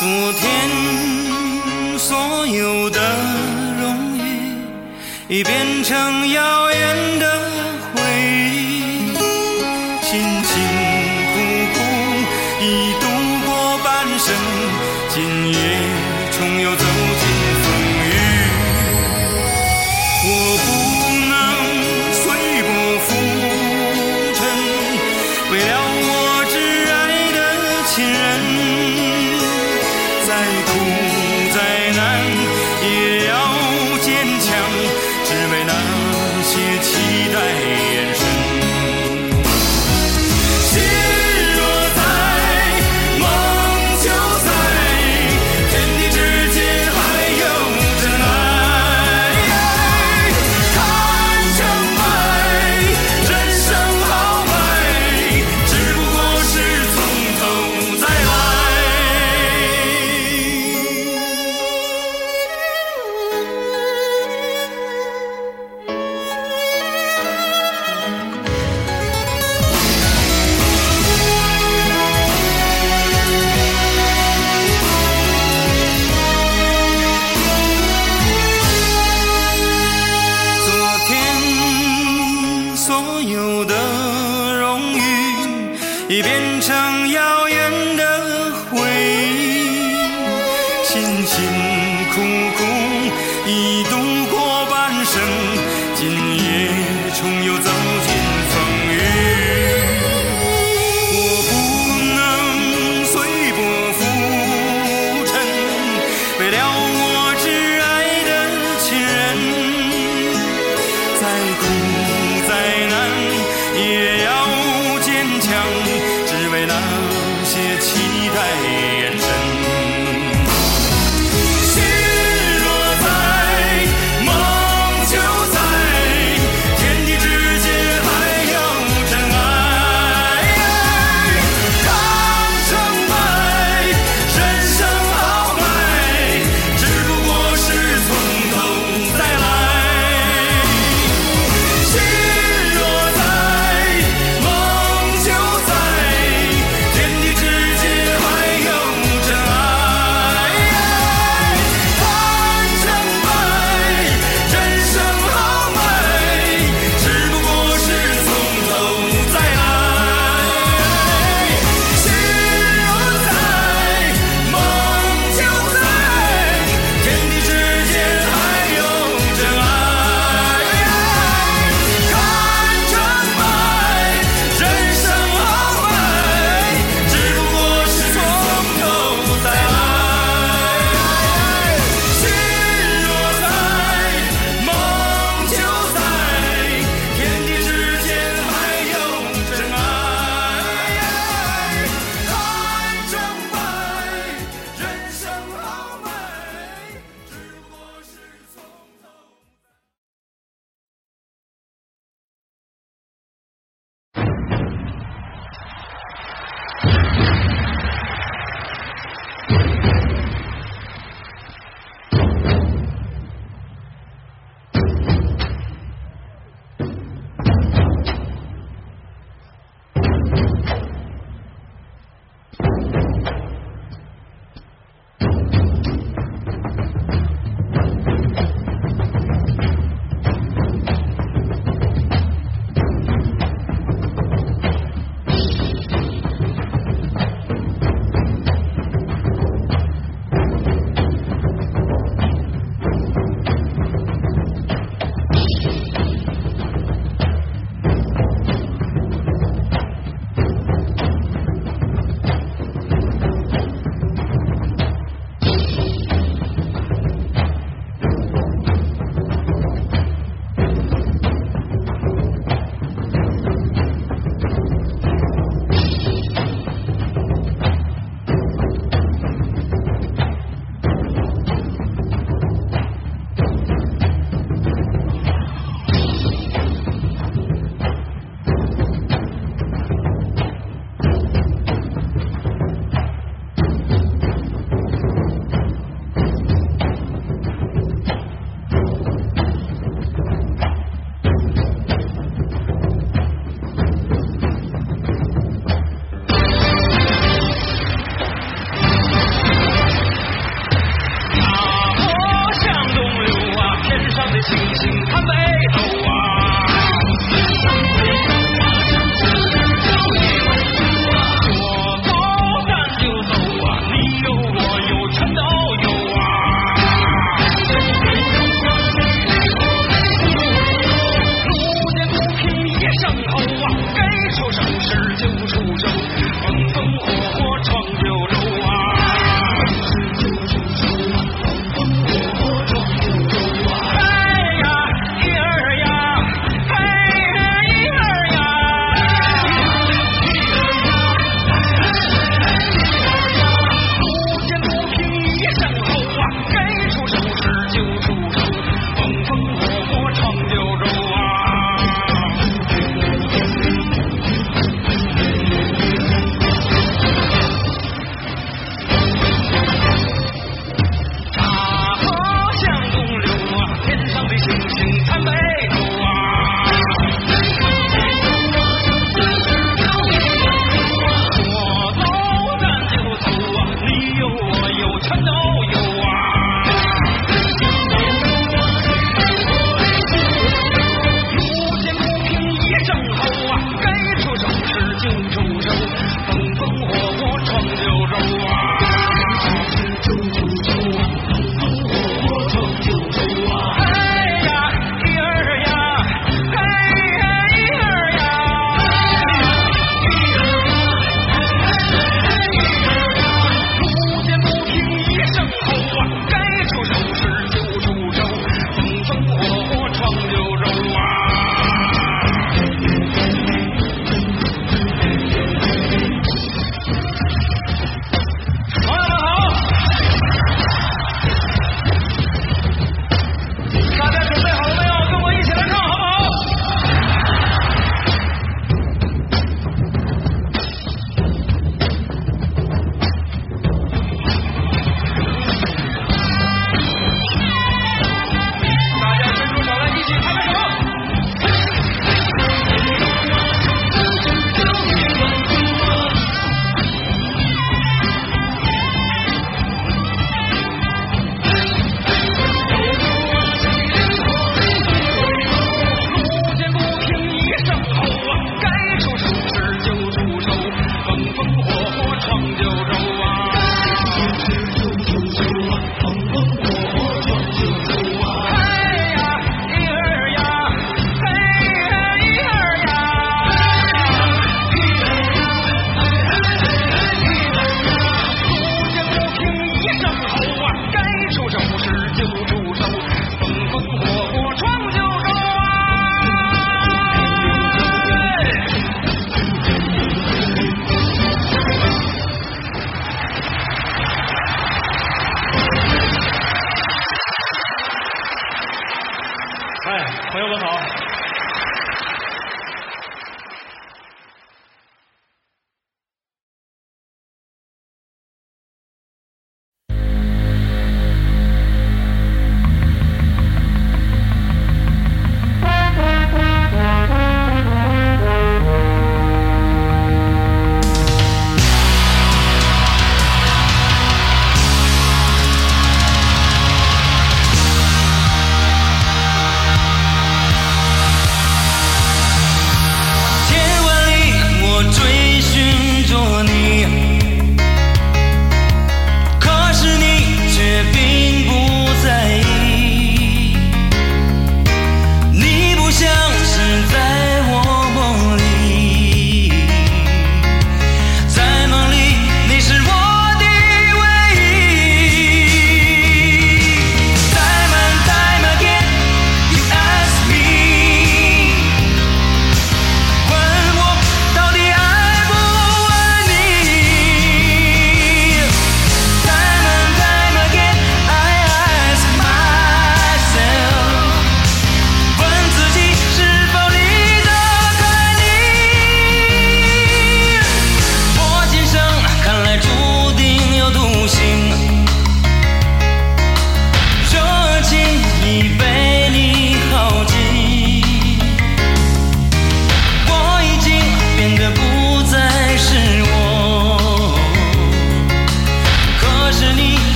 昨天所有的荣誉已变成遥远的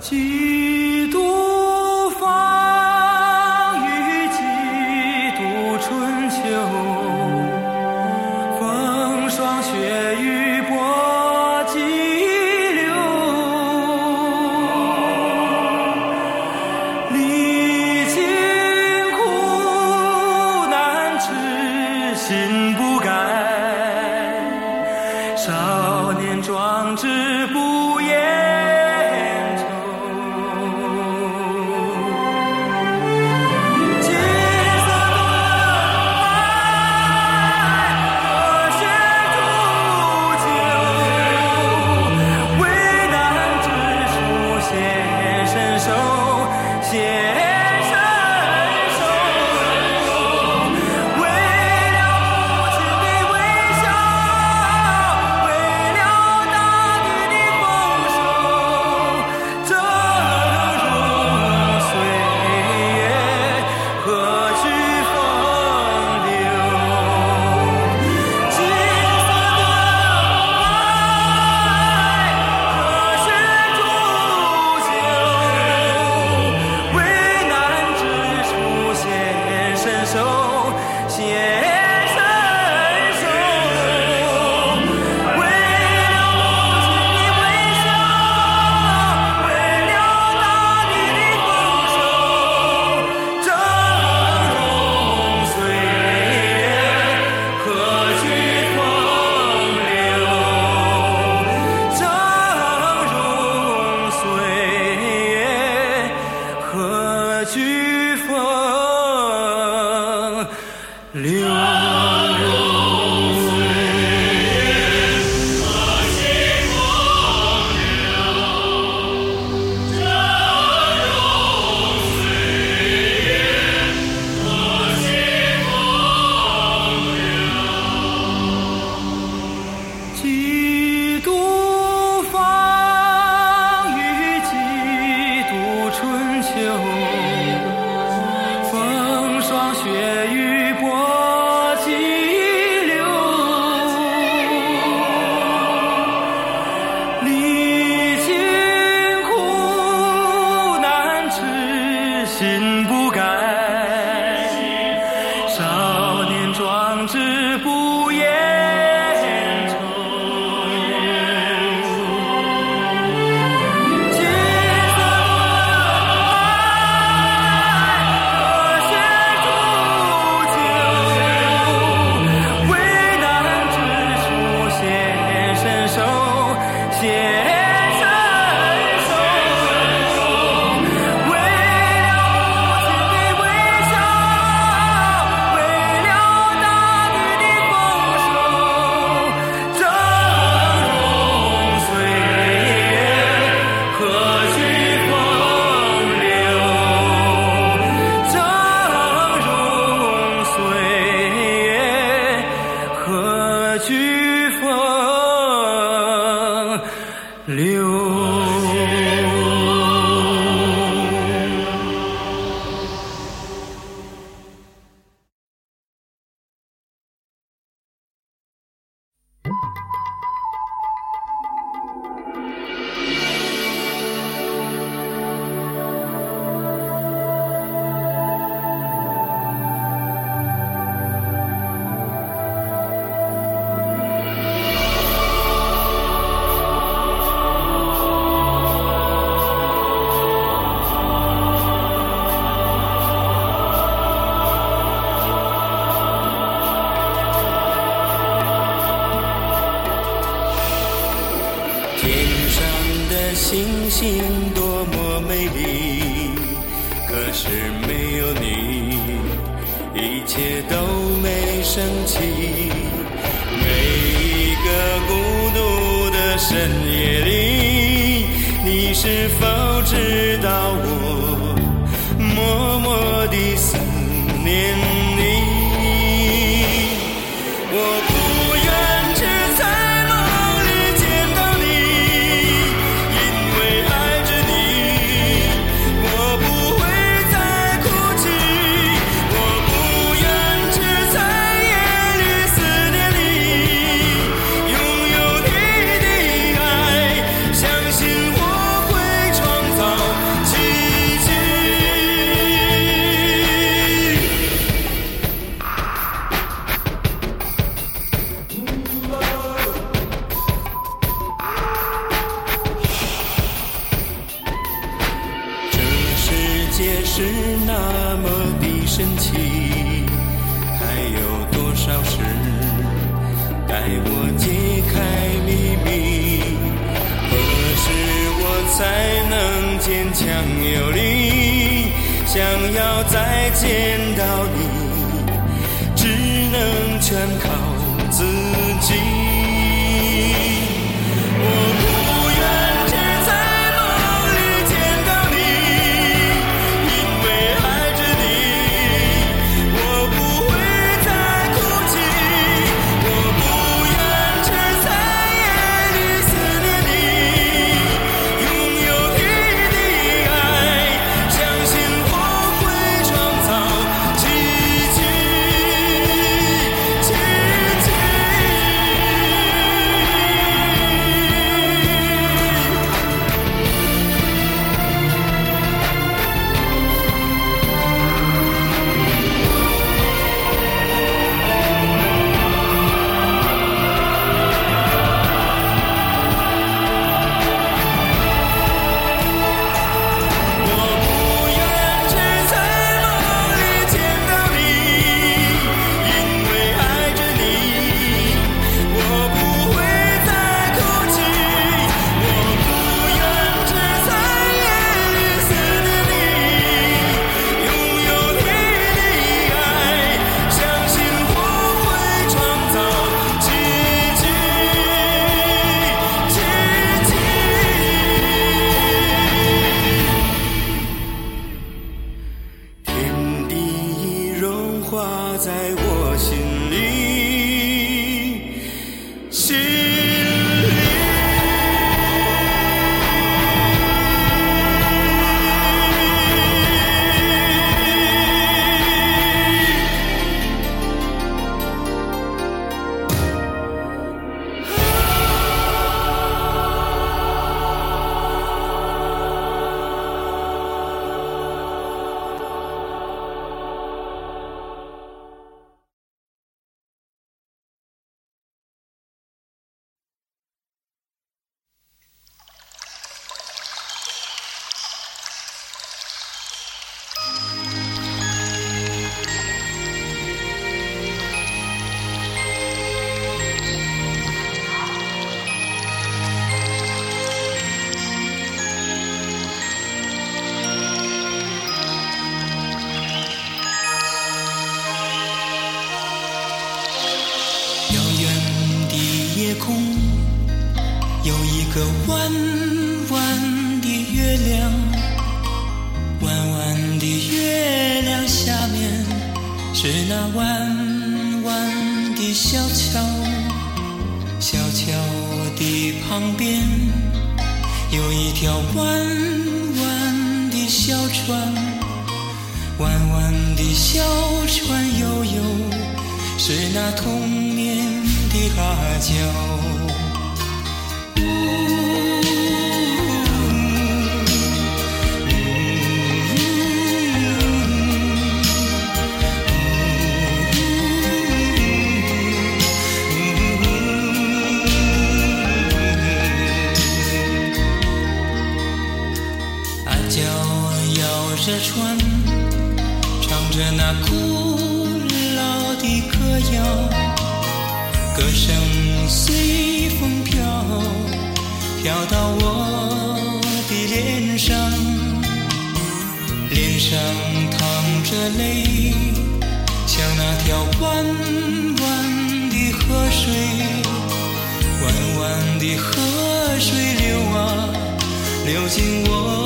记画在我个弯弯的月亮弯弯的月亮下面是那弯弯的小桥小桥的旁边有一条弯弯的小船弯弯的小船悠悠是那童年的阿娇那古老的歌谣歌声随风飘飘到我的脸上脸上淌着泪像那条弯弯的河水弯弯的河水流啊流进我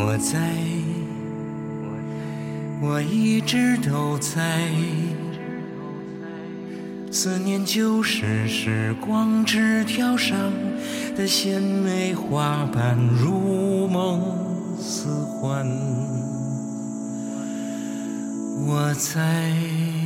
我在我一直都在。思念就是时光纸条上的鲜美花瓣如梦似幻。我在。